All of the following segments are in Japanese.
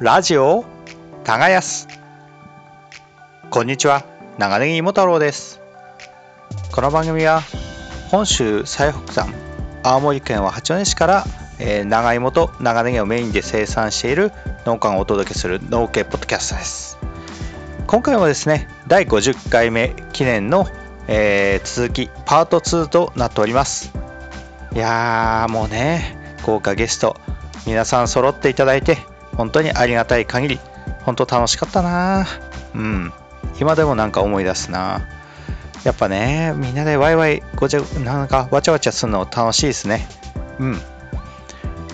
ラジオ耕す。こんにちは長ネギ芋太郎です。この番組は本州最北端青森県は八戸市から、えー長芋と長ネギをメインで生産している農家がお届けする農系ポッドキャストです。今回もですね第50回目記念の、えー続きパート2となっております。いやーもうね豪華ゲスト皆さん揃っていただいて本当にありがたい限り本当楽しかったな。うん。今でもなんか思い出すな。やっぱねみんなでワイワイごちゃなんかわちゃわちゃするの楽しいですね。うん。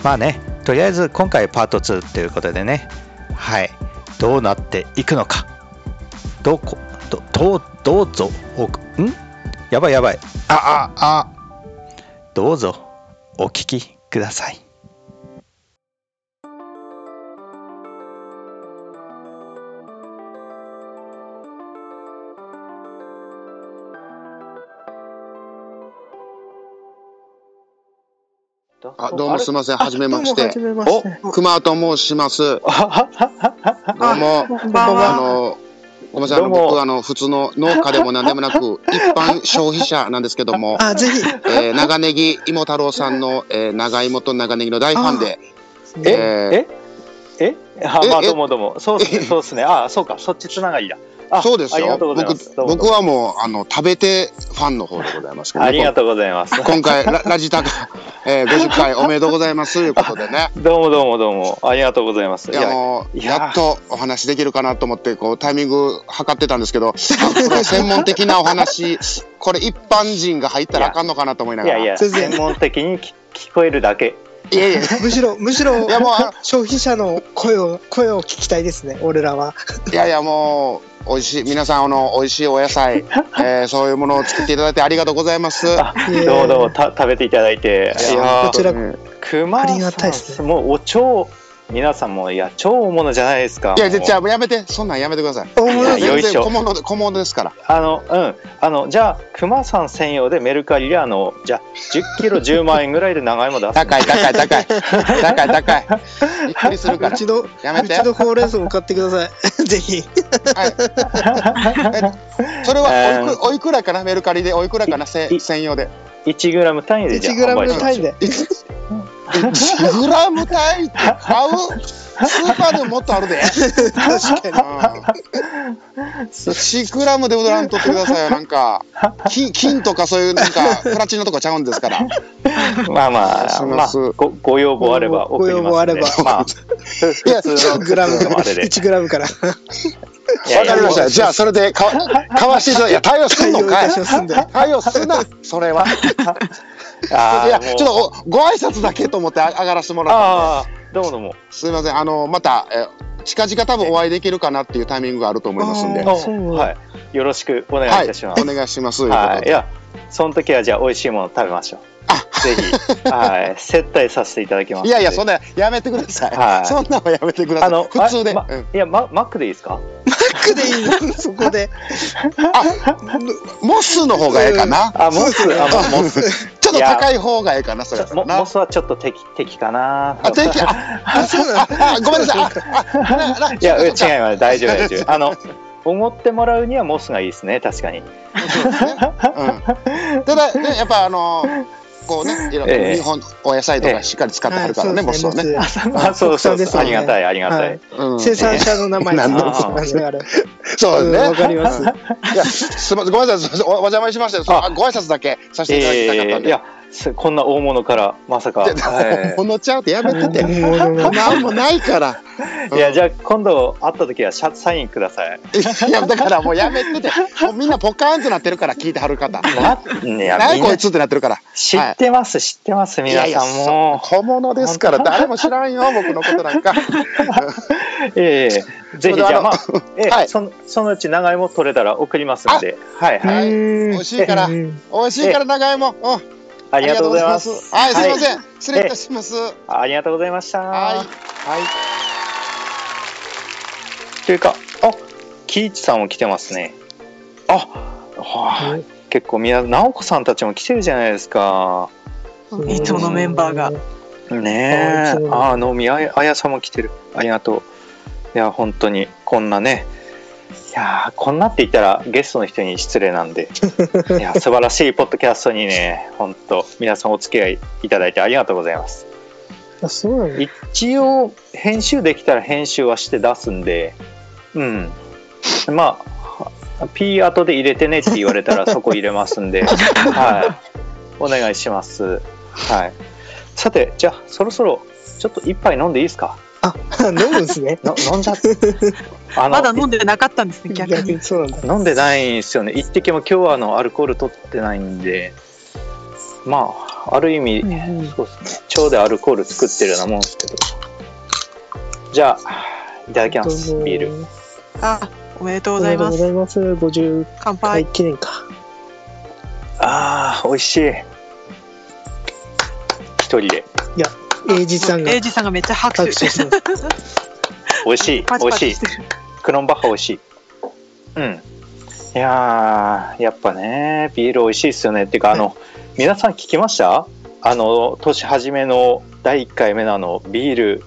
まあねとりあえず今回パート2ということでね。はい。どうなっていくのか。どこどどうどうぞ。おくん？やばいやばい。あああ。どうぞ。お聞きください。あどうもすみません、はじめまして。お、熊と申します。どうも、あ。の、ごめんなさい、僕、あの、普通の農家でも何でもなく、一般消費者なんですけども、あ、ぜひ。えー長ネギ芋太郎さんの、えー長芋と長ネギの大ファンで、えええ？えあええまあどうもどうも。そうっすね。そうっすね。あそうか。そっちつながりだ。あそうですよ。ありがとうございま僕僕はもうあの食べてファンの方でございます。けど、ありがとうございます。今回ララジタが、えー、50回おめでとうございます。ということでねどうもどうもどうも。ありがとうございます。いやもういやや。っとお話できるかなと思ってこうタイミング測ってたんですけどこれ専門的なお話 これ一般人が入ったらあかんのかなと思いないがらやいや全然。専門的に聞聞こえるだけ。いやいや。むしろ、むしろい、やもうあ 消費者の声を、声を聞きたいですね、俺らは。いやいやもう美味しい皆さんあの美味しいお野菜、えー、そういうものを作っていただいてありがとうございます。どうもどうもた食べていただいて。いいややこちらうん。熊ありがたいですね。もうお超皆さんもいや超大物じゃないですか。いやじゃあやめて。そんなんやめてください。大物全然小物で小物ですから。あのうん。あのじゃあ熊さん専用でメルカリであのじゃあ10キロ10万円ぐらいで長芋出す高い高い高い。高い高い。びっくりするから。うちの、うやめて。ちのほうれん草も買ってください。ぜひ。それはえー。おいくおいくらかな？メルカリでおいくらかな？専用で。1グラム単位でじゃあ1グラム販売しましょう単位で。1グラム単位って買う？スーパーでももっとあるで。確かに。1グラムで売らんとってくださいよなんか。金金とかそういうなんかプラチナとかちゃうんですから。まあまあ、まあ、ごご要望あれば送りますんでご要望あれば。まあ、いや普通のグラムから、普通のあれで。1グラムから。わかりました。じゃあそれでか買わしていただいや 対応すんのかい？対応すんで。対応すなそれは いやちょっとおご挨拶だけと思ってあ上がらせてもらったんどうもどうも。すみませんあのまたえ近々多分お会いできるかなっていうタイミングがあると思いますんで。はい。よろしくお願いはいいたします、お願いします。はい、いでやその時はじゃあ美味しいもの食べましょう。ぜひ。はい。接待させていただきます。いやいやそんななやめてください、はい。そんなのやめてください。あの普通で、まうん。いやママックでいいですか？クでいい。のそこで。モスの方がええかな、あモスあまあモス。ちょっと高い方がええかなそれな。モモスはちょっと敵敵かな。あ敵。ああそうなん あごめんなさい。いや、違います。大丈夫、大丈夫。あの、思ってもらうにはモスがいいですね、確かに。そうですね。うん。ただねやっぱあのこうねいろええ。日本お野菜とかしっかり使ってはるからね、モスはね、あ、そうそうありがたい、ありがたはい。生産者の名前。なんでもなんであれ。そうですね、うんわかります。いやすみません。ごめんなさい。おお邪魔しました。ご挨拶だけさせていただきたかったんで、こんな大物から、まさか。はほのちゃうってやめてて。もうもうなんもないから。いいや、じゃあ、今度会った時は、シャツサインください。いやだからもうやめてて。もうみんなポカーンとなってるから聞いてはる方。何こいつってなってるから。知ってます、知ってます、皆さんも。そう小物ですから。誰も知らんよ僕のことなんか。ええぜひ、じゃあ、まあ、えはい。えそのそのうち長芋取れたら送りますんで。はい、はい。美味しいから。うん。美味しいから長芋。うんありがとうございます。はいすいません。ん失礼いたしますはいありがとうございました。はいというか、あ、キイチさんも来てますね。あ、はあ、結構みな、直子さんたちも来てるじゃないですか。いつものメンバーが。ねえあいつ、もあ、飲みあやあやさんも来てる。ありがとう。いや本当にこんなねいやーこんなって言ったらゲストの人に失礼なんで。いや素晴らしいポッドキャストにね本当皆さんお付き合いいただいてありがとうございます。あ、そうなの一応編集できたら編集はして出すんでうん。まあ P 後で入れてねって言われたら そこ入れますんで。はい。お願いします。はい。さてじゃあそろそろちょっと一杯飲んでいいですか？あ、飲むんですね。の飲んじゃっ まだ飲んでなかったんですね、逆に。逆にそうなんだ。飲んでないんですよね一滴も今日はあのアルコール取ってないんでまあある意味、うんうんそうですね腸でアルコール作ってるようなもんですけどじゃあいただきますビールあ、おめでとうおめでとうごございます。ざいます。50乾回杯。記念か。あー美味しい一人で英二さんが。エイジさんがめっちゃ拍手してます。美味しい。美味しい。クロンバッハ美味しい。うん。いやーやっぱねビール美味しいっすよね。っていうかあの皆さん聞きました？あの年初めの第1回目のあのビール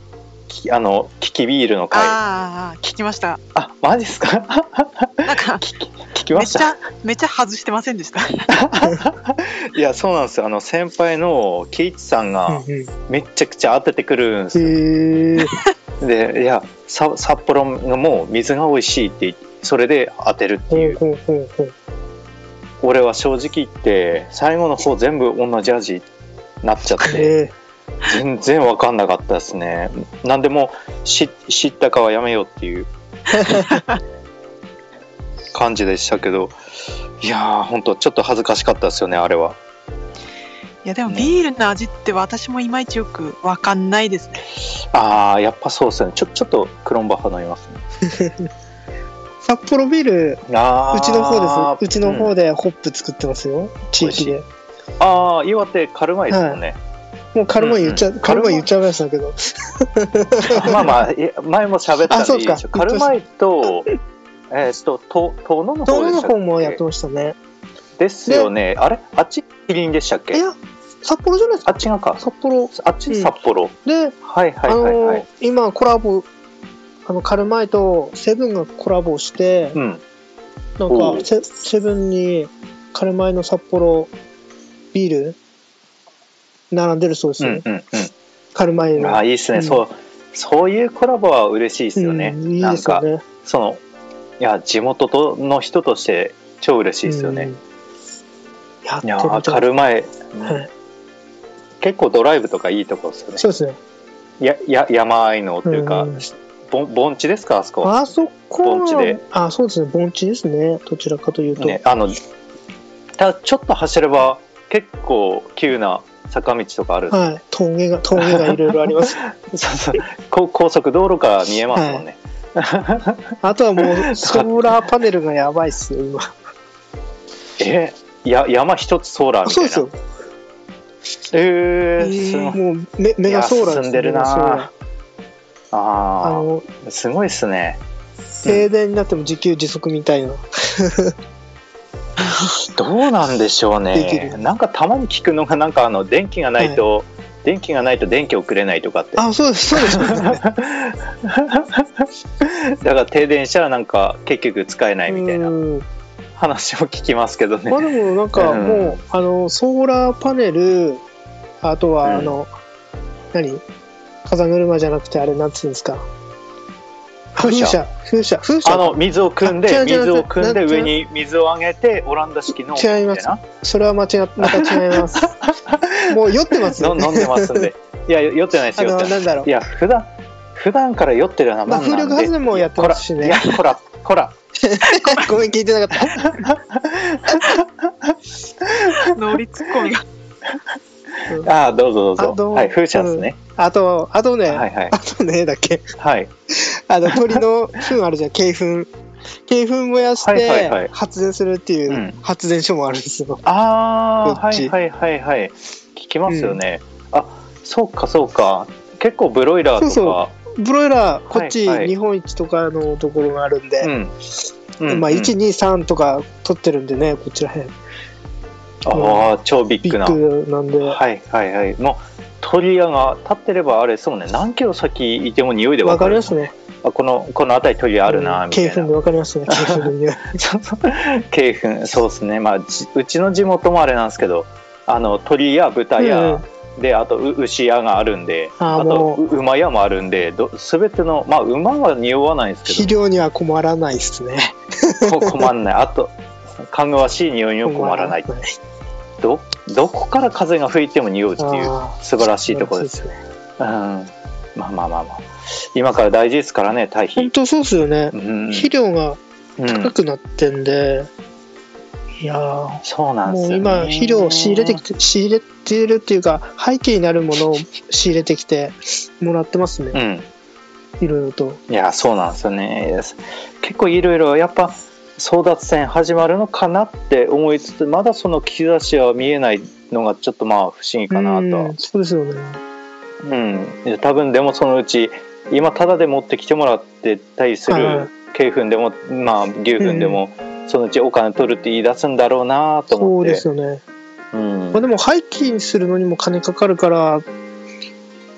きあのキキビールの回。あああ、聞きました。マジっすか？なんか、聞きましめっちゃ、めっちゃ外してませんでした？いやそうなんですよ。あの先輩のケイチさんがめっちゃくちゃ当ててくるんですよ。でいやさ札幌のもう水が美味しいってそれで当てるっていう。ほうほうほう。俺は正直言って最後の方全部同じ味になっちゃってえ全然分かんなかったですね。なんでも知知ったかはやめようっていう 感じでしたけどいやー本当ちょっと恥ずかしかったですよねあれは。いや、でもねビールの味って私もいまいちよくわかんないですね。あーやっぱそうですね。ちょちょっとクロンバッハ飲みますね。ー 札幌ビール、あー。うちの方です。うちのうん方でホップ作ってますよ。地域で。ああ岩手カルマイですもんね、もうカルマン言っちゃ、うんうん。カルマン言っちゃいましたけど。まあまあ前も喋ったんでいいでしょカルマイとえっとと遠野の東野の方でしたっけ？方もやってましたね。ですよね。あれ？あっちキリンでしたっけ？いや、札幌じゃないですか。あっちがか。札幌。あっち札幌、で、はいはいあはいはい。の、今コラボ、あの、カルマイとセブンがコラボして、うん。なんかセ、セブンにカルマイの札幌ビール並んでるそうですよ。うんうんうん。カルマイの。ああいいですね、うん。そうそういうコラボは嬉しいですよね、うんいいですよね。そのいや地元との人として超嬉しいですよね、いやーみたい結構ドライブとかいいとこですよね。そうですね。やや山あいのっていうか、うん。ぼん盆地ですかあそこあそこ盆地で。あ、そうですね。盆地ですね。どちらかというと。ねあのただちょっと走れば結構急な坂道とかあるはい。峠が、峠がいろいろあります。そうそう。こ高速道路から見えますもんね、あとはもう、ソーラーパネルがやばいっすよ、今。えや山一つソーラーみたいな。そうですよ。えー、えーすごい。もうメ、メガソーラー進んでるな。ああの、あすごいっすね。停電になっても自給自足みたいな。どうなんでしょうね。なんかたまに聞くのがなんかあの電気がないと、電気がないと電気送れないとかって。あ、そうです、そうです。だから停電したらなんか結局使えないみたいなうん。話も聞きますけどね。まあでもなんかうん。もう、あの、ソーラーパネル、あとは、うん。あの、何？風車じゃなくて、あれ、なんつうんですか？風車風車、風車。あの水を汲んで水を汲んで上に水をあげてオランダ式の違いますそれは間違っ、また違います。もう酔ってますの飲んでますんで いや酔ってないですあの、よなんだろうい。や普段普段から酔ってるようなまあ、もんなんで、風力発電もやってますしねいや。こらこら ごめん、聞いてなかった。ノリツッコミが。ああどうぞどうぞ。はい風車ですね、あと、あとね、はいはい。あとね、だっけ？はい。あの、鳥の糞あるじゃん、鶏糞。鶏糞燃やしはいはいはい。て発電するっていううん。発電所もあるんですよ。ああはいはいはいはい。聞きますよね、あそうかそうか。結構ブロイラーとか。そうブロイラー、こっちはいはい。日本一とかのところがあるんで、うん。うん。まあ、うん。1、2、3とか取ってるんでね、こちらへん。ああ超ビッビグな。ッグなんで。はいはいはい。もう鳥屋が立ってればあれそうね。何キロ先いても匂いでわかる。わかりますね。ああこのこの辺り鳥あるなみたいな。鶏粉でわかりますね、鶏粉の匂い。そうですね。まあじうちの地元もあれなんですけどあの鳥や豚や、であとう牛屋があるんであと馬屋もあるんでど全てのまあ馬は匂わないんです肥け料には困らないですね。困んない。あとかぐわしい匂いにも困らないどどこから風が吹いても匂うっていう素晴らしいところです素晴らしいね。うん。まあまあまあまあ。今から大事ですからね堆肥本当そうですよね。う。ん、肥料がうん、高くなってんで、いやーそうなんですよ、ね、もう今肥料を仕入れてきて仕入れてるっていうか背景になるものを仕入れてきてもらってますね、うん。いろいろと。いやそうなんですよね。結構いろいろやっぱ争奪戦始まるのかなって思いつつまだその兆しは見えないのがちょっとまあ不思議かなと。うんそうですよね。うん、多分でもそのうち今タダで持ってきてもらってたりすはいる鶏粉でもまあ牛粉でも、そのうちお金取るって言い出すんだろうなとそう思って。ですよね、うん。まあ、でも廃棄にするのにも金かかるから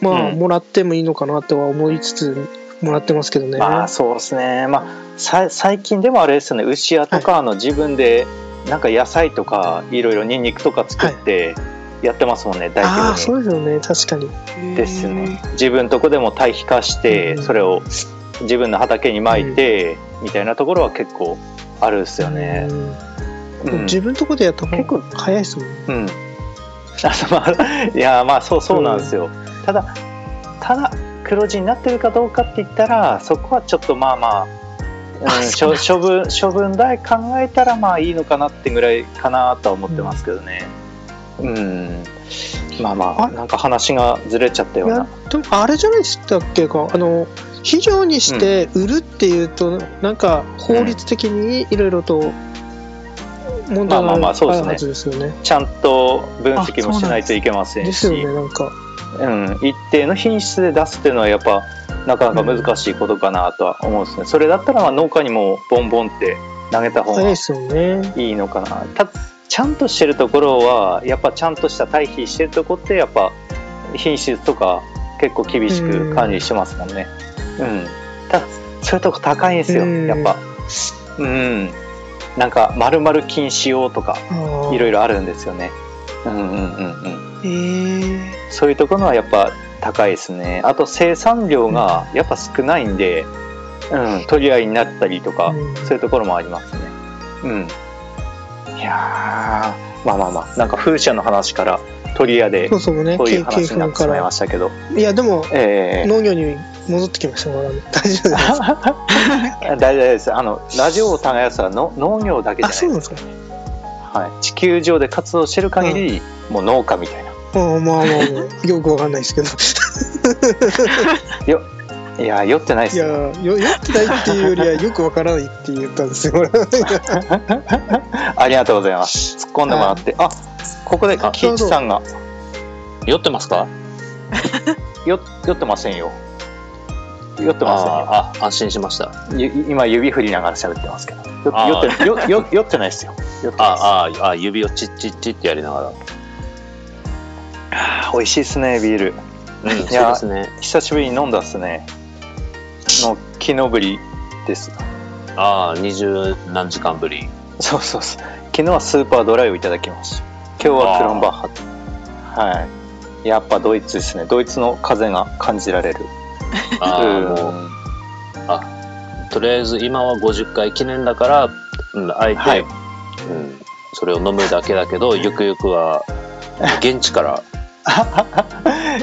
まあ、うん。もらってもいいのかなとは思いつつもらってますけどね、まあそうですね。まあさ最近でもあれですよね。牛屋とかあの自分でなんか野菜とかいろいろニンニクとか作ってやってますもんね、大ああ規模そうですよね。確かに。にですよね。自分とこでも堆肥化してうんそれを自分の畑に巻いてみたいなところは結構あるんですよね、うん。うん。自分のとこでやった方結構が早いですもんうん。いやまあそうそうなんですよ。ただただ黒字になってるかどうかって言ったらそこはちょっとまあまあ、うん、処分処分代考えたらまあいいのかなってぐらいかなとは思ってますけどね。うん。まあまああなんか話がずれちゃったような。でもあれじゃないでしたっけ？かあの肥料にして売るっていうと、なんか法律的にいろいろと問題があるまあまあまあそうですねはずですよね。ちゃんと分析もしないといけませんし。ですよねなんかうん、一定の品質で出すっていうのはやっぱなかなか難しいことかなとは思うんですね、それだったらまあ農家にもボンボンって投げた方がい早いのかな。たちゃんとしてるところはやっぱちゃんとした堆肥してるとこってやっぱ品質とか結構厳しく管理してますもんね。うん、たそういうとこ高いんですようん。やっぱ。うん。なんか丸々禁止用とかいろいろ。ろあるんですよねうんうんうんうんえー、そういうところはやっぱ高いですね。あと生産量がやっぱ少ないんで、うん、取り合いになったりとか、うんそういうところもありますね。うん。いやー、まあまあまあ、なんか風車の話から取り合でそうそうね。そういう経話になってしまいまかしたけど、ら。いやでもええ農業に戻ってきました 大丈夫です。大丈夫です。あのラジオを耕すはの農業だけじゃあないです。そうなんですか。はい、地球上で活動してる限り、もう農家みたいな。あまあまあまあ よくわかんないですけど。いやー、酔ってないですいやよ。よ酔ってないっていうよりはよくわからないって言ったんですよ。俺 ありがとうございます。突っ込んでもらって、あここであキイチさんが酔ってますか？よ酔ってませんよ。酔ってまあーあ安心しました今指振りながら喋ってますけど。酔ってよよ酔ってないですよ。酔ってあああ指をチッチッチッってやりながら美味しいですねビール。うんそうやですね久しぶりに飲んだっすね。の木のぶりです。ああ二十何時間ぶりそうそうそう。昨日はスーパードライをいただきました。今日はクロンバッハ。はい。やっぱドイツですね。ドイツの風が感じられる。ああうん。もう。とりあえず今は50回記念だから、うん、あえて、はい。うん、それを飲むだけだけどゆくゆくは現地から。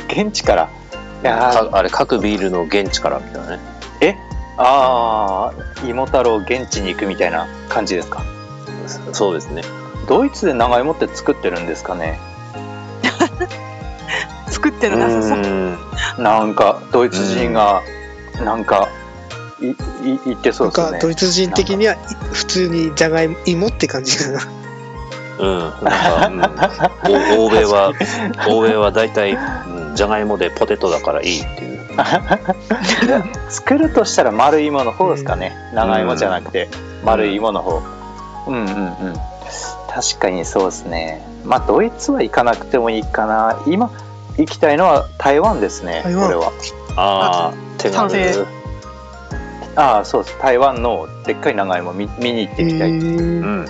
現地から。いやあれ各ビールの現地からみたいなね。え？ああ芋太郎現地に行くみたいな感じですか？そうですね。ドイツで長芋って作ってるんですかね？作ってるなさそう。んなんかドイツ人がなんかいい言ってそうんですよね。ドイツ人的にはい普通にじゃがいも芋って感じかな。うん。なんか、うん、お欧米は欧米は大体、うん、じゃがいもでポテトだからいいっていう。作るとしたら丸い芋の方ですかね、長芋じゃなくて丸い芋の方。うんうんうん。確かにそうですね。まあドイツは行かなくてもいいかな。今行きたいのは台湾ですね台湾。これは。ああ手軽。賛成ああそうです。台湾のでっかい長芋見見に行ってみたい、えー。うん。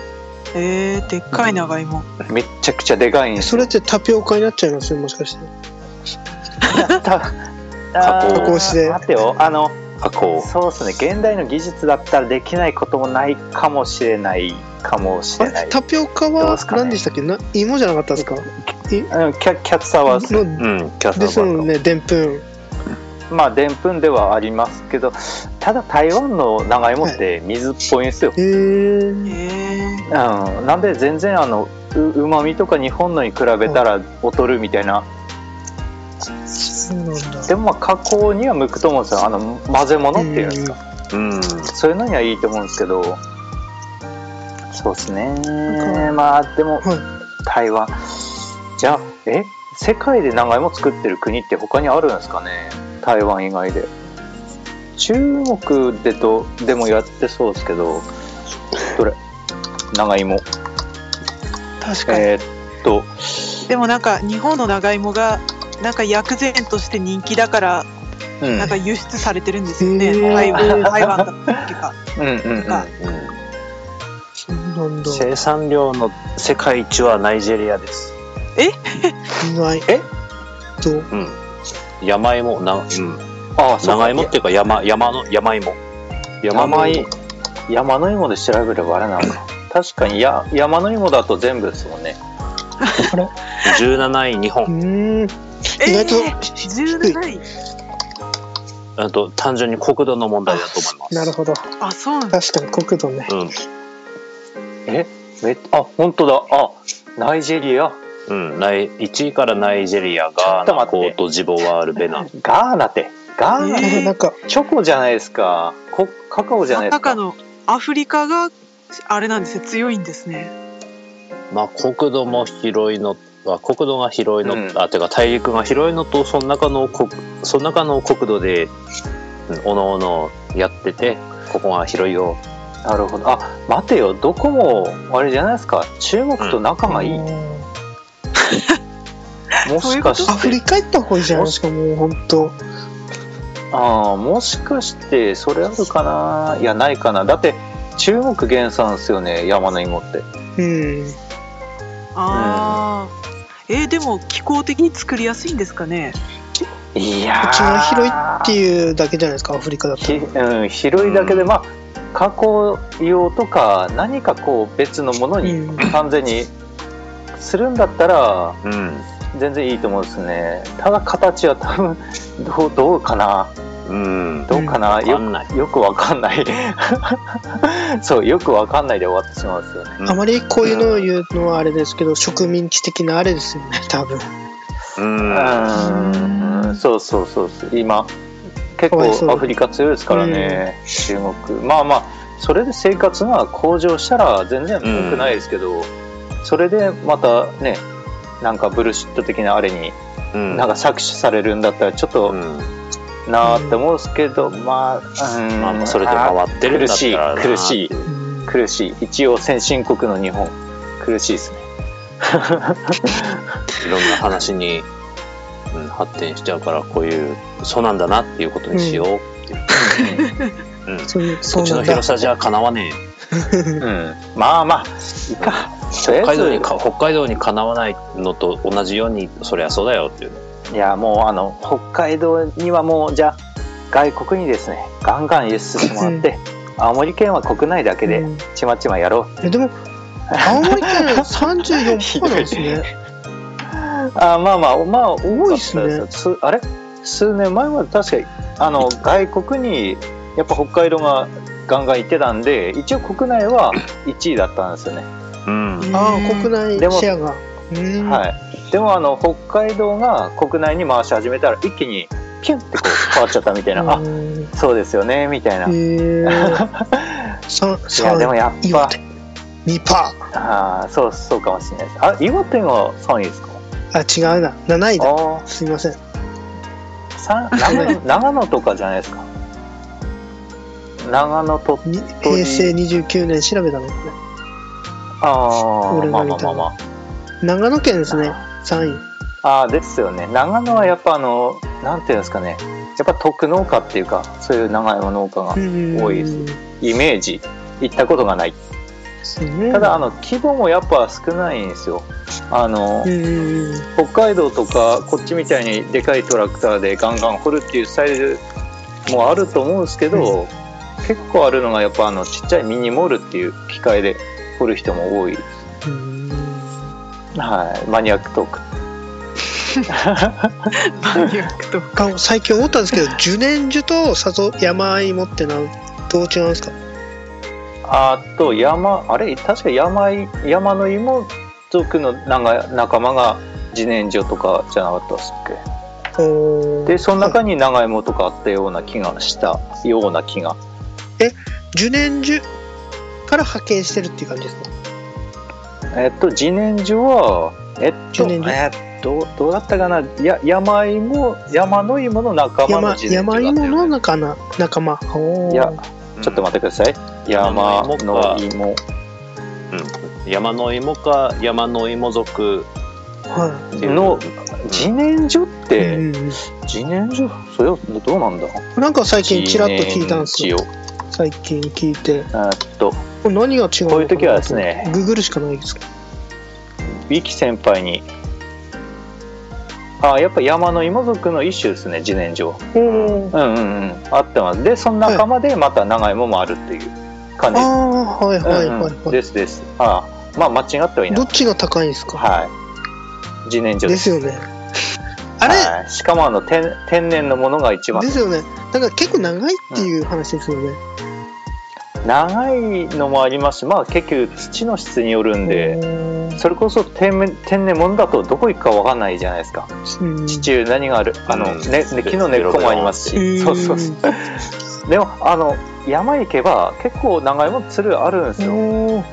えー、でっかい長芋。めっちゃくちゃでかいんですそれってタピオカになっちゃいますよもしかして。た加工。加工して。待ってよ。あの加工。そうですね。現代の技術だったらできないこともないかもしれないかもしあれない。れタピオカは何でしたっけ？な芋じゃなかったですか？キャキャッサはのうん。キャスタですーバーもんねでんぷん。まあでんぷんではありますけどただ台湾の長芋って水っぽいんですよ、へえー、えー、うん、なんで全然あのうまみとか日本のに比べたら劣るみたいなそうなんだ。でもまあ加工には向くと思うんですよあの混ぜ物っていうんですか？うん。そういうのにはいいと思うんですけど。そうですね。まあでも、はい。台湾。じゃあえ？世界で長芋作ってる国って他にあるんですかね？台湾以外で。中国でとでもやってそうですけど。どれ？長芋。確かに。えーっと。でもなんか日本の長芋がなんか薬膳として人気だからうん。なんか輸出されてるんですよね。台湾台湾だったっけか。うんうんうん。あそうなんだ。生産量の世界一はナイジェリアです。意外え？とう？ん。山芋、な、うん。ああ長芋っていうか山、山の、山芋。山の山の芋で調べればあれなのか確かにや山の芋だと全部ですもんね17位日う本。意外とえー、17位。あと単純に国土の問題だと思います。なるほどあ、そうなんだ。確かに国土ねうん。え？めあ本当だあナイジェリア？うん。ナイ1位からナイジェリア、ガーナ、コートジボワール、ベナン。ガーナってガーナ、えーなんかチョコじゃないですかこカカオじゃないですかのアフリカがあれなんですね強いんですね。まあ国土も広いの、あ国土が広いの、うん。あてか大陸が広いのとその中の国その中の国土で、うんおのおのやっててここが広いよ。なるほど。あ待てよ。どこもあれじゃないですか。中国と仲がいい、うん。もしかして。アフリカ行った方がいいじゃない？ですかもう本当。ああもしかしてそれあるかな？いやないかな。だって中国原産ですよね山の芋って。うん。ああ、えーでも気候的に作りやすいんですかね？いや土地が広いっていうだけじゃないですかアフリカだとひ、うん、広いだけで、まあ加工用とか何かこう別のものにうん。完全にするんだったらうん。全然いいと思うんですね。ただ形は多分どうどうかなうん。どうかな、わかよんない。よくわかんない そうよくわかんないで終わってしまうんですよねうんあまりこういうのを言うのはあれですけど植民地的なあれですよね多分うん。うんそうそうそうそう今結構アフリカ強いですからね、中国まあまあそれで生活が向上したら全然文句ないですけど、それでまたねなんかブルシット的なあれにうん。なんか搾取されるんだったらちょっとうん。なーって思うんですけど、まあ、うんまあまあそれで回ってるんだったらな苦しい苦しい。うん苦しい。一応先進国の日本。苦しいですね。いろんな話に、うん、発展しちゃうからこういうそうなんだなっていうことにしよう。っていう。うん。そういうそ土地の広さじゃかなわねえ。うん、まあまあいいか。北海道にかなわないのと同じようにそりゃそうだよっていう。いやもうあの北海道にはもうじゃあ外国にですねガンガン輸出してもらって、青森県は国内だけでうん。ちまちまやろう、えでも青森県34%なんですね。あまあまあまあ多いですすあれ？数年前まで確かにあの外国にやっぱ北海道がガンガン行ってたんで一応国内は1位だったんですよね、うん。ああ国内でもシェアが。うん。はいでもあの北海道が国内に回し始めたら一気にピュンってこう変わっちゃったみたいな、あうん。そうですよねみたいな、へえ三 いや三でもやっぱ岩手。2パああそうそうかもしれないです。あ岩手が3位ですか？ーあ違うな。7位だ。あすいません。長野 長野とかじゃないですか？長野とに平成29年調べたの。こあああが見たの。まあまあまれ長野県ですね3位。ああーですよね。長野はやっぱあのなんていうんですかね。やっぱ特農家っていうかそういう長芋農家がうん多いです。イメージ。行ったことがない。ですね。ただあの規模もやっぱ少ないんですよ。あの北海道とかこっちみたいにでかいトラクターでガンガン掘るっていうスタイルもあると思うんですけど、結構あるのがやっぱあのちっちゃいミニモールっていう機械で掘る人も多い、うんはい、マニアックトーク。マニアックとか。あ最近思ったんですけど受年樹と里山芋ってなんどう違うんですか？あと山あれ？確か山い山の芋族の仲仲間が自然薯とかじゃなかったっすっけ？でその中に長芋とかあったような気がしたような気が。受年樹から派遣してるっていう感じですか？えっと自然薯はえっとえっとどうだったかな？や山芋山の芋の仲間の山自然薯山芋のだったよね。仲間仲間。いやちょっと待ってください。山の芋山の芋か。山の芋族の自然薯っい、て、うんうん自然薯？それはどうなんだ？なんか最近ちらっと聞いたんですよ最近聞いて。えーっと。これ何が違うのこういう時はですね。ググるしかないですか？ウィキ先輩に。あやっぱ山の芋族の一種ですね自然薯。うんうんうん。あってます。でその仲間でまた長芋もあるっていう感じ、ああはいはいはいうんうん。はい、ですです。あまあ間違ってはいない。どっちが高いんですか？はい。自然薯ですよねあれ、はい、しかもあの天天然のものが一番。ですよね。だから結構長いっていう話ですよね、長いのもあります。しまあ結局土の質によるんで。でそれこそ天然天然物だとどこ行くかわかんないじゃないですか。地中に何がある？あの、うん。ねね木の根っこもありますし。そうそうそう。でもあの山行けば結構長いもつるあるんですよ。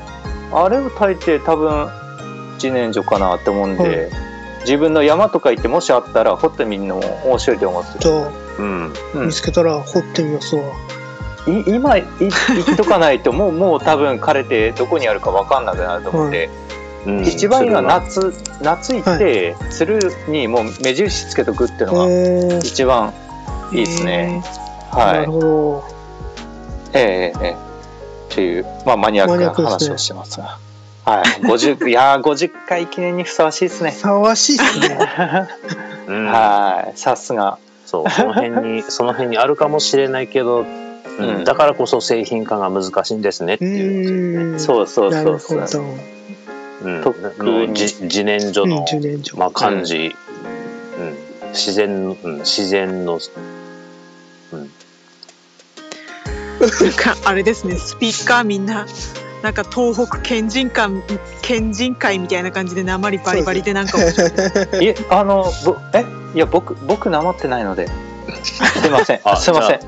あれを大抵多分自然薯かなって思うんで、は自分の山とか行ってもしあったら掘ってみるのも面白いと思うんですじゃあうん。うん。見つけたら掘ってみますわ、い今い行っとかないともう もう多分枯れてどこにあるか分かんなくなると思うん。で、うん。一番いいのは夏夏行って、つるにもう目印つけとくっていうのが一番いいですね、なはい。るほど。ええええっていう、まあ、マニアックな話をしてますが、はい。50 いやー50回記念にふさわしいですね。ふさわしいですね。うん。はい。さすが。そうその辺に その辺にあるかもしれないけど、うん。うん。だからこそ製品化が難しいんですねってう。いう、そうそうそうそう。ど。うん、特にのじ自然薯うんの、10年以上まあ、感じ、うん。自然の、うん、自然の、うん、なんかあれですね。スピーカーみんななんか東北県人会県人会みたいな感じで鉛バリバリでなんか面白い。えあのぼえ？いや僕僕なまってないので。すいません。あすいません。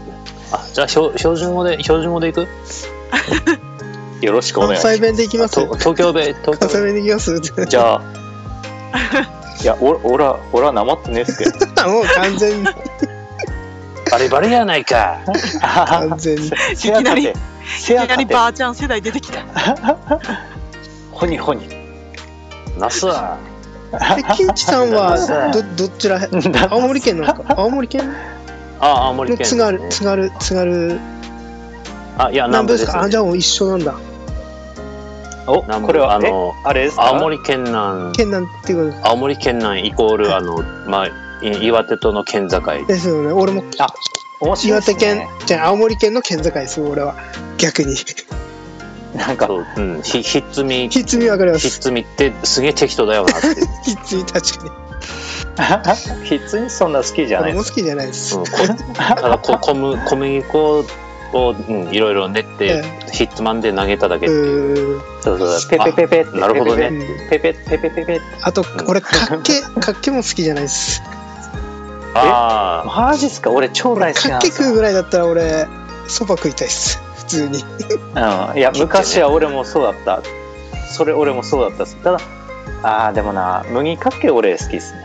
あじゃあ標標準語で標準語でいく？よろしくお願いし関西弁でいきます？と東京弁東京弁。でいきます？ますじゃあいやおおらおらなまってねえっすけど。もう完全に。バリバリやないか。完全にせやかて。ばあちゃん世代出てきた。ほにほに。ナスはえ木内さんはどどちら青森県なんか？青森県？あ青森県の津軽津軽津軽。あいや南部で南部ですすかあじゃあもう一緒なんだ。おこれはえあのあれですか？青森県南。県なんていうこと青森県南イコールあのまあい岩手との県境。ですよね。俺もあ面白い岩手ですね県じゃあ青森県の県境です俺は。逆に。なんかそううん。ひひっつみ。ひっつみわかります。ひっつみってすげえ適当だよなって。ひっつみ確かに。ひっつみそんな好きじゃないです。俺も好きじゃないです。うんこただこ 小麦小麦粉を、うん、いろいろ練ってえヒッツマンで投げただけってういう。ー。んそうそう。ペペペペってなるほどね。ペペペペペペペあと俺かっけかっけも好きじゃないですああマジっすか？俺超大好きかなんですよ。っけ食うぐらいだったら俺そば食いたいっす。普通に。うん、いや昔は俺もそうだった。それ俺もそうだったっす。ただあーでもな麦かっけ俺好きっすね。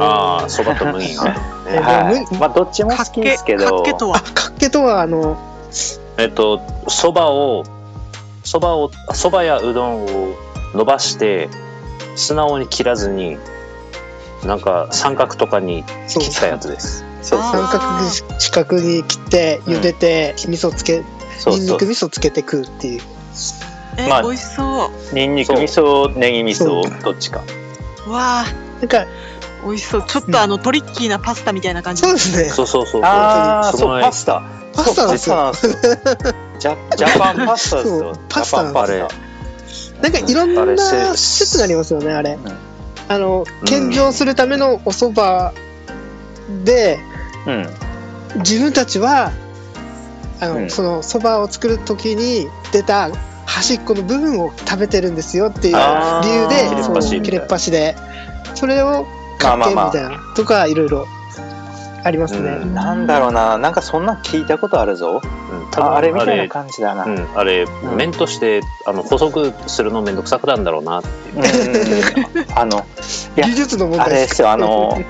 ああそばと麦が。はい。麦まあどっちも好きですけど。かっけとは？あかっけとはあのえっとそばをそばをそばやうどんを伸ばして素直に切らずになんか三角とかにそう切ったやつです。そう。そう三角四角に切って茹でて味噌つけそうそう。ニンニク味噌つけて食うっていう。え、まあ美味しそう。ニンニク味噌ネギ味噌どっちか。わあ、なんか美味しそう。ちょっとあの、トリッキーなパスタみたいな感じ。そうですね。そうそうそうそう。ああそう。パスタパスタなんですよ。ジャジャパンパスタですよ。そうパスタなんですジャパンパスなんかいろんあれせな施設がありますよねあれ、んあの献上するためのお蕎麦でタうん。自分たちはあの、うん。その蕎麦を作る時に出た端っこの部分を食べてるんですよっていう理由で切れっそう端で。それを買ってみたいな。とかいろいろありますね、うん。なんだろうな。なんかそんなん聞いたことあるぞ。うん。多分ああれみたいなあれ感じだな。うん、あれ、ん。麺としてあの細くするのめんどくさくなんだろうなっていう。うん あのいや技術の問題あれですよあの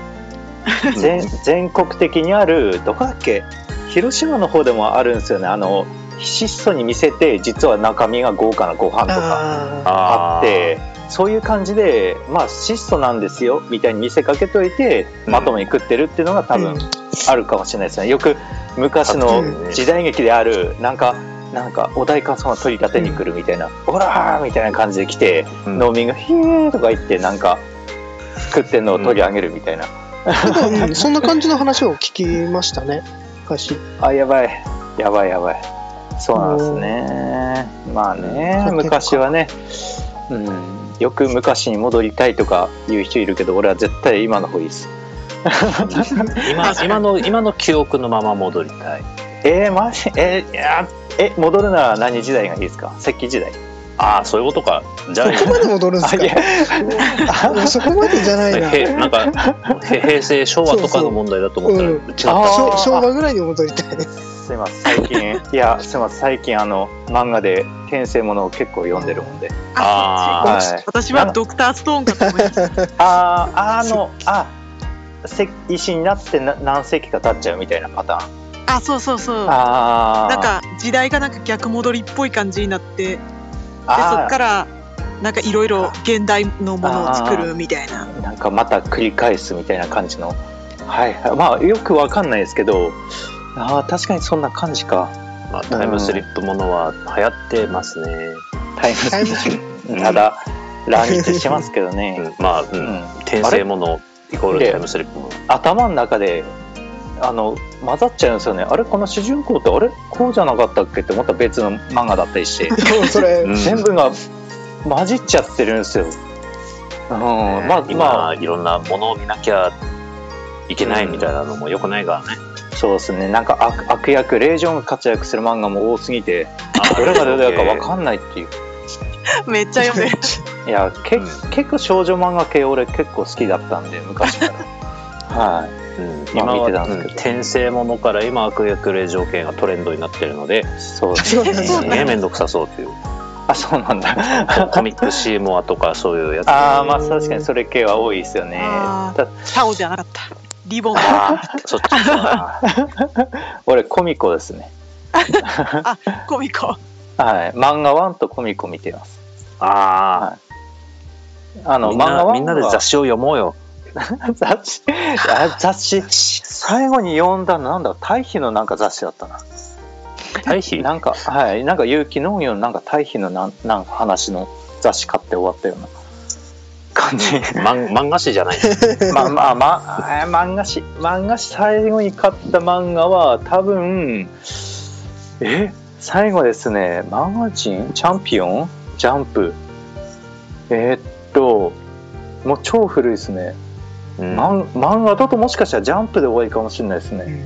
全全国的にあるどこだっけ？広島の方でもあるんですよね。あの質素に見せて実は中身が豪華なご飯とかああってそういう感じでまあ質素なんですよみたいに見せかけといてうん。まともに食ってるっていうのが多分うん。あるかもしれないですね。よく昔の時代劇であるなんかなんかお代官様取り立てに来るみたいな「オラー!」みたいな感じで来てうん。農民が「ヒー!」とか言ってなんか食ってんのを取り上げるみたいな、うん。そんな感じの話を聞きましたね昔。あやばい。やばいやばい。そうなんですね。まあねうん。昔はね。うんよく昔に戻りたいとか言う人いるけど俺は絶対今の方がいいです。今今の今の記憶のまま戻りたい。えー、マジ？えーいやえ戻るなら何時代がいいですか？石器時代。ああそういうことか。じゃあそこまで戻るんですか？そこまでじゃないな。へなんかへ平成昭和とかの問題だと思ったらそう違った。あー。昭昭和ぐらいに戻りたい。すいません最近。いやすいません 最近あの漫画で転生ものを結構読んでるもんで。あー。そっち。私はドクターストーンかと思いました。あーあのあせ石になってな何世紀か経っちゃうみたいなパターン。あ、そうそうそう。あなんか時代がなんか逆戻りっぽい感じになって、でそあっからなんかいろいろ現代のものを作るみたいな。なんかまた繰り返すみたいな感じの。はいはい。まあよくわかんないですけどあー確かにそんな感じか。まあタイムスリップものは流行ってますね。タイムタイムスリうん。ただ乱立してますけどね、うん、まあ、う、うん。ん転生ものイコールタイムスリップも。の。頭の中であの混ざっちゃうんですよね。あれ？この主人公ってあれ？こうじゃなかったっけってまた別の漫画だったりして。もうそれ、うん。全部が混じっちゃってるんですよ。うん、まあ今、まあ。いろんなものを見なきゃいけないみたいなのもよくないからね。そうですね。なんか悪悪役レイジョンが活躍する漫画も多すぎて どれがどれだか分かんないっていう。めっちゃ読んでる。いやけ、うん。結構少女漫画系俺結構好きだったんで昔から。はい。うん、まあ今は、見てたんですけど。うん転生ものから今悪役令条件がトレンドになってるので、そうですそうなんですすげえ面倒くさそうっていう。あそうなんだ。コミックシーモアとかそういうやつ。ああまあ確かにそれ系は多いですよね。タオじゃなかった。リボン。だ。あそっちか。ー 俺コミコですね。あ、コミコ。はい。漫画1とコミコ見てます。あああ、みんなの漫画1みんなで雑誌を読もうよ。雑誌？あ雑誌。最後に読んだのなんだ対比のなんか雑誌だったな。対比なんかはい。なんか有機農業のなんか対比のなんなんか話の雑誌買って終わったような感じ。漫漫画誌じゃない。まあまあまあえー漫画誌漫画誌最後に買った漫画は多分え？最後ですね。マガジンチャンピオン？ジャンプ？えーっともう超古いですね。うん。漫漫画だともしかしたらジャンプで終わりかもしれないですね。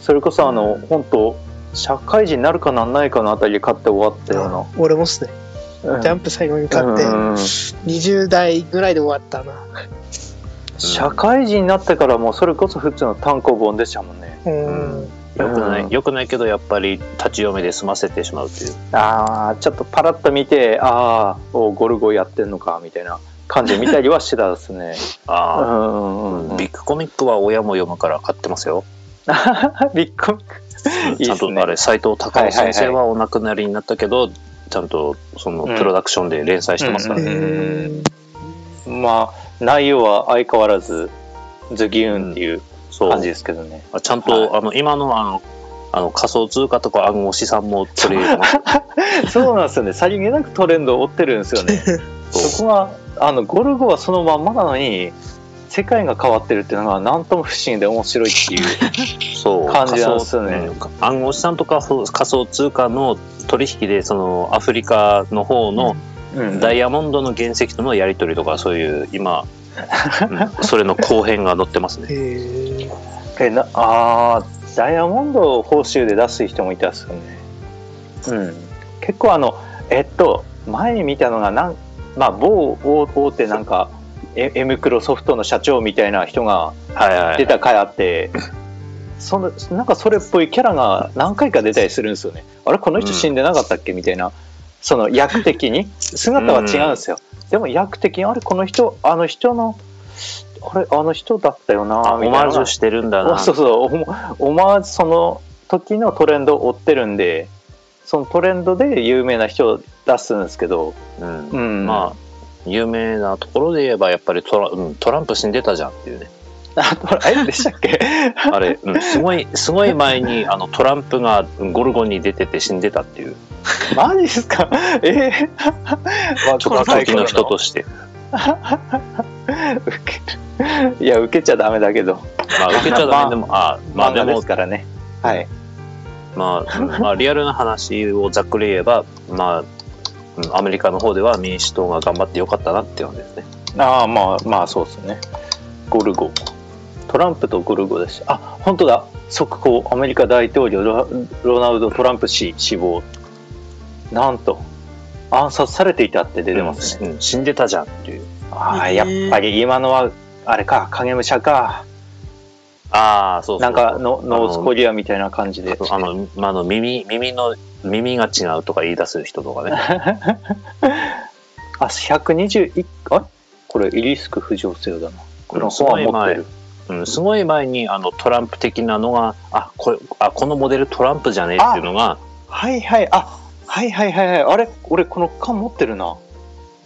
それこそあの本当社会人になるかなんないかのあたりで買って終わったよ俺もっすね。うな、うんジャンプ最後に買ってうん。20代ぐらいで終わったな。社会人になってからもうそれこそ普通の単行本でしたもんね。うん。よくない、うん。よくないけどやっぱり立ち読みで済ませてしまうという。ああちょっとパラッと見てああおゴルゴやってんのかみたいな感じで見たりはしてたですね。うああ、んうんうん。ビッグコミックは親も読むから買ってますよ。ビッグコミック。い いちゃんっすね。とあれ斎藤隆夫先生はお亡くなりになったけど、ちゃんとそのうんプロダクションで連載してますからうんね。うんまあ内容は相変わらずズギューンっていうそう感じですけどね。あちゃんと、あの今のあのあの仮想通貨とか暗号資産も取り入れてますそうなんですよね。さりげなくトレンドを追ってるんですよね。そこがあのゴルゴはそのまんまなのに世界が変わってるっていうのが何とも不思議で面白いっていう。そう感じなんですよね暗号資産とか仮想通貨の取引でそのアフリカの方のうんダイヤモンドの原石とのやり取りとかそういう今、うんそれの後編が載ってますね。えなあーダイヤモンドを報酬で出す人もいたっすよね。うん。結構あのえっと前に見たのがなんまあ某大大手なんかエエムクロソフトの社長みたいな人が出た回あって。そのなんかそれっぽいキャラが何回か出たりするんですよね。あれこの人死んでなかったっけみたいなその役的に？姿は違うんですよ。でも役的にあれこの人あの人のあれあの人だったよなみたいなマージュしてるんだな。あそうそうオマオマージュその時のトレンドを追ってるんでそのトレンドで有名な人を出すんですけど、うんうん、まあ有名なところで言えばやっぱりトラ,、うん、トランプ死んでたじゃんっていうね。あトラえでしたっけ？あれ、うん、すごいすごい前にあのトランプがゴルゴに出てて死んでたっていう。マジですか？ええまあちょっと時の人として。受けるいや受けちゃダメだけど。まあ受けちゃダメでもあまあでもですからね。はい。まあ、うんまあリアルな話をざっくり言えばまあうんアメリカの方では民主党が頑張ってよかったなっていうのですね。ああまあまあそうですね。ゴルゴ。トランプとゴルゴですし。あ本当だ。速報アメリカ大統領ロロナルド・トランプ氏死亡。なんと暗殺されていたって出てますね、うん死んでたじゃんっていう。ああやっぱり今のはあれか影武者かああそうそう。なんかのノースコリアみたいな感じであの、まあ、の耳耳の耳が違うとか言い出す人とかねあ121あれこれイリスク浮上せよだなこの本は持ってるうん、すごい前にあのトランプ的なのがあこれあこのモデルトランプじゃねえっていうのが、はいはいあはいはいはいはいあれ俺この缶持ってるな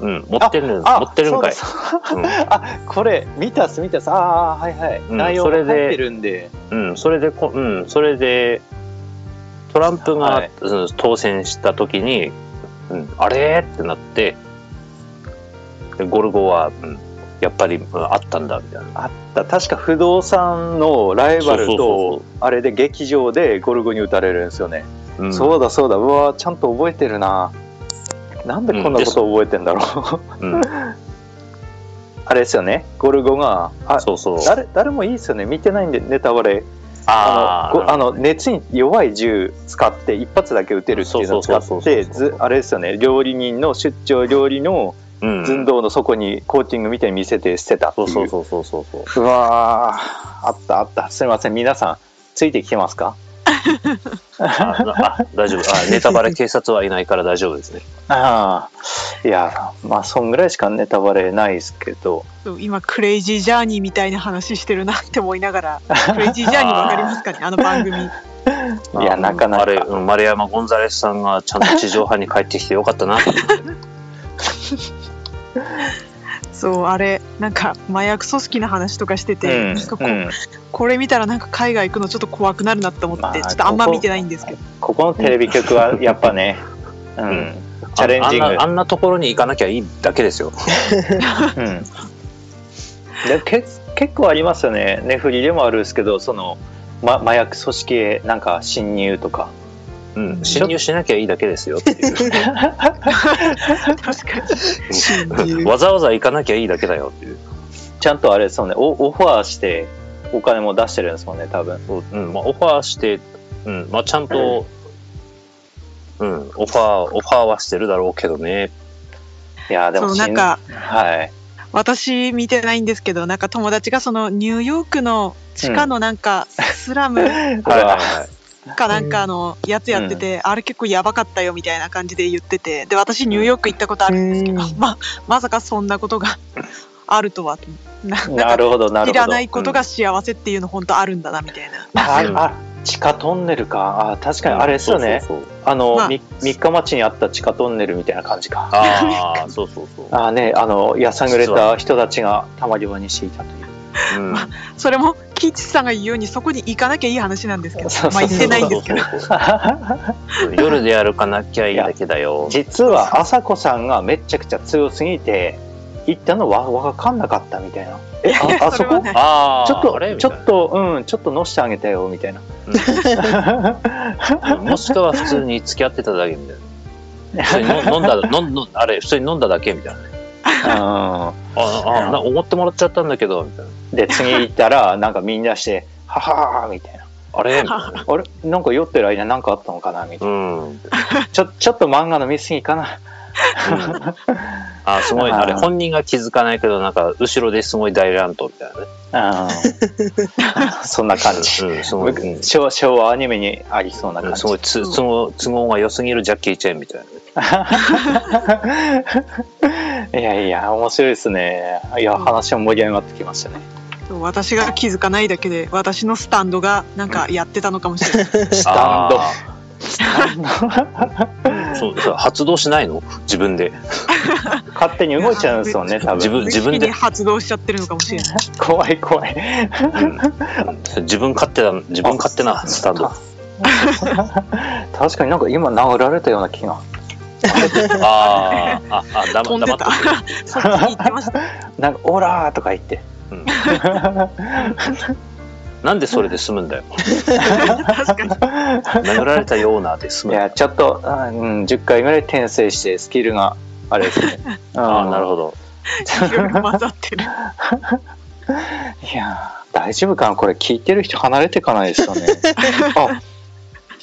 うん、持ってるあ持ってるんかい。そうん。あこれ見たっす見たっす。ああはいはい、うん内容がそれで入ってるんで。うん、それでこ、うん、それでトランプが、はい。うん当選した時に、うん、あれ？ってなってでゴルゴは、うん、やっぱり、うんあったんだみたいな。あった。確か不動産のライバルとあれで劇場でゴルゴに撃たれるんですよね、うん、そうだそうだ。うわちゃんと覚えてるななんでこんなこと覚えてんだろう、うん、あれですよね。ゴルゴがあそうそう。誰誰もいいですよね。見てないんでネタバレ。あのごあの熱に弱い銃使って一発だけ撃てるっていうのを使ってあれですよね。料理人の出張料理のうん、寸胴の底にコーティングみたいに見せて捨てたってそいう。うそうそうそうそうそう。うわー。あったあった。すみません。皆さんついてきてますか？ああ大丈夫あ。ネタバレ警察はいないから大丈夫ですね。ああいやまあそんぐらいしかネタバレないですけどそう今クレイジージャーニーみたいな話してるなって思いながら クレイジージャーニーわかりますかねあの番組いやなかなかあれ、うん丸山ゴンザレスさんがちゃんと地上波に帰ってきてよかったなと思って。そうあれなんか麻薬組織の話とかしてて、なんかこうん。これ見たらなんか海外行くのちょっと怖くなるなって思って、まあちょっとあんま見てないんですけど。ここのテレビ局はやっぱね、うん。うん。チャレンジング。あんなあんなところに行かなきゃいいだけですよ。うん、でけ結構ありますよね。ネフリでもあるんですけどその、ま、麻薬組織へなんか侵入とかうん、侵入しなきゃいいだけですよっていう。確かに。侵入わざわざ行かなきゃいいだけだよっていう。ちゃんとあれですもんね。オオファーしてお金も出してるんですもんね多分。うん、まあ、オファーして、うん、まあ、ちゃんと、うん、オファー、オファーはしてるだろうけどね。いやでもなんかはい。私見てないんですけどなんか友達がそのニューヨークの地下のなんかスラム。うわ かなんかあのやつやってて、あれ結構やばかったよみたいな感じで言っててで私ニューヨーク行ったことあるんですけど、うん。ままさかそんなことが あるとはと なるほどなるほど。知らないことが幸せっていうの本当あるんだなみたいな、ああ地下トンネルか。あー確かにあれですよね、あの、まあみ三日町にあった地下トンネルみたいな感じか。ああ、そうそうそう。あーねあのやさぐれた人たちがたまり場にしていたという。うん。それもキイチさんが言うようにそこに行かなきゃいい話なんですけどまあ行ってないんですけど。夜で歩かなきゃいいだけだよ。実は朝子さんがめちゃくちゃ強すぎて行ったのわわかんなかったみたいな。えあ あそこ？ああ、ちょっとあれちょっとうんちょっと乗してあげたよみたいな。うん。もしくは普通に付き合ってただけみたいな。普通に飲んだ、飲んあれ、普通に飲んだだけみたいなね。ああ、な思ってもらっちゃったんだけど、みたいな。うんで次行ったらなんかみんなして「ははーみたいな。あれ？みたいな。「あれ？なんか酔ってる間なんかあったのかな」みたいな。うん。ちょちょっと漫画の見過ぎかな。うん。あすごい、あれ、本人が気づかないけど、なんか、後ろですごい大乱闘みたいなね。うん そんな感じ、うん、昭昭和アニメにありそうな感じ、すごいつ都合都合が良すぎるジャッキー・チェンみたいなね。いやいや面白いですね。いや話も盛り上がってきましたね私が気づかないだけで私のスタンドがなんかやってたのかもしれない。スタンド。あスタンド。ーそうそう発動しないの？自分で。勝手に動いちゃうんですよね 多分。自分自分で発動しちゃってるのかもしれない。怖い怖い。うん。自分勝手だ自分勝手なスタンド。確かになんか今殴られたような気が。あー。あ、あ、だ飛んでま黙った。て そっちに行ってました。なんか「オラー!」とか言ってうん。なんでそれで済むんだよ。殴られたようなで済いむ。んだよやちょっと、うん、10回ぐらい転生してスキルがあれですね。ああ、なるどほど。いろいろ混ざってる。いやー大丈夫かな？これ聞いてる人離れていかないですよね。あ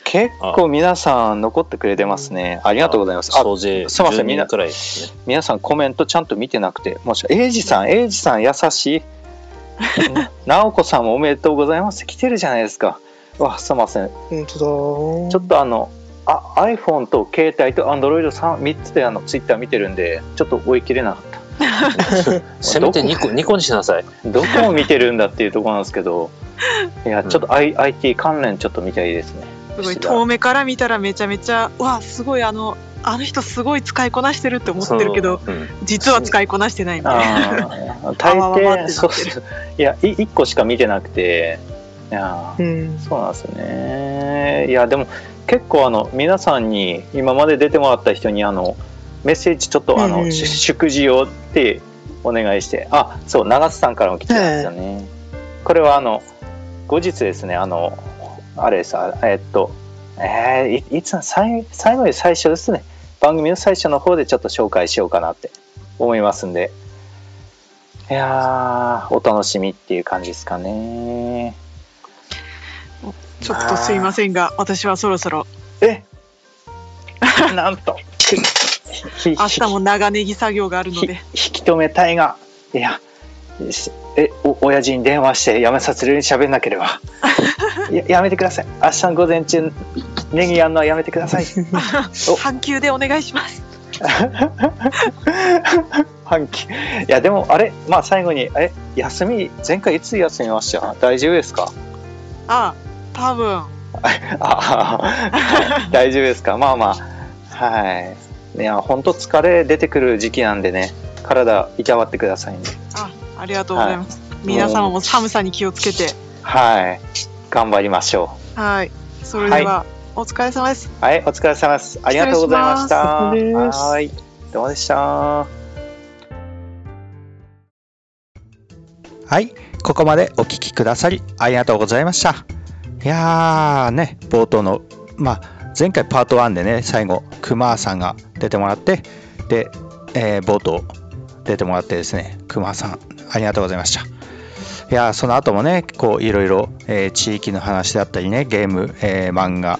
結構皆さん残ってくれてますね。ありがとうございます。あ総勢すいません。みんな10人くらいですね。皆さんコメントちゃんと見てなくてもしエイジさんエイジさん優しい？直子さんもおめでとうございます。来てるじゃないですか。うわすいません。本当だ。ちょっとあのあ iPhone と携帯と Android3 3つであの Twitter 見てるんでちょっと追い切れなかっ せめて2個、2個にしなさい。たどこを見てるんだっていうところなんですけど。いやちょっと、I IT 関連ちょっと見たいですねすごい遠目から見たらめちゃめちゃわすごいあのあの人すごい使いこなしてるって思ってるけどうん。実は使いこなしてないみたいな。大抵そうそういやい1個しか見てなくていやーうん。そうなんですよね。いやでも結構あの皆さんに今まで出てもらった人にあのメッセージちょっとあの、うん祝辞をってお願いしてあそう長瀬さんからも来てたんですよね、これはあの後日ですねあのあれですあえっとえーいいつの最最後に最初ですね。番組の最初の方でちょっと紹介しようかなって思いますんで。いやーお楽しみっていう感じですかね。ちょっとすいませんが私はそろそろ。え？なんと。ひ明日も長ネギ作業があるのひで引き止めたいが。いやしえお親父に電話してやめさせるように喋んなければ。ややめてください。明日の午前中ネギやんのはやめてください。お。半休でお願いします。半期いやでもあれまあ最後にえ休み前回いつ休みました？大丈夫ですか？あ多分。あ大丈夫ですか？まあまあ。はい。いや本当疲れ出てくる時期なんでね。体いたわってくださいね。あありがとうございます、皆様も寒さに気をつけて。はい。頑張りましょはい。それでは、お疲れ様です。うはいお疲れ様です。ありがとうございました。はい。どうもでした。はい、ここまでお聞きくださりありがとうございました。いやーね、冒頭の、まあ、前回パート1でね、最後、クマさんが出てもらって、で、えー冒頭出てもらってですね、クマさん、ありがとうございました。いやその後もね、こう、いろいろ、えー地域の話だったりね、ゲーム、えー漫画、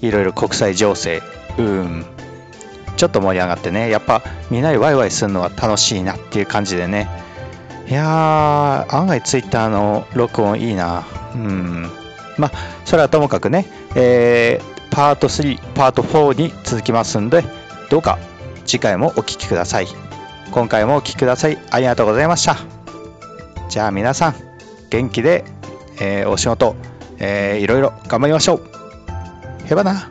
いろいろ国際情勢、うん、ちょっと盛り上がってね、やっぱみんなでワイワイするのは楽しいなっていう感じでね、いやー、案外ツイッターの録音いいな。うん。まあ、それはともかくね、えーパート3、パート4に続きますんで、どうか次回もお聞きください。今回もお聞きください。ありがとうございました。じゃあ皆さん、元気で、えーお仕事えーいろいろ頑張りましょう。へばな。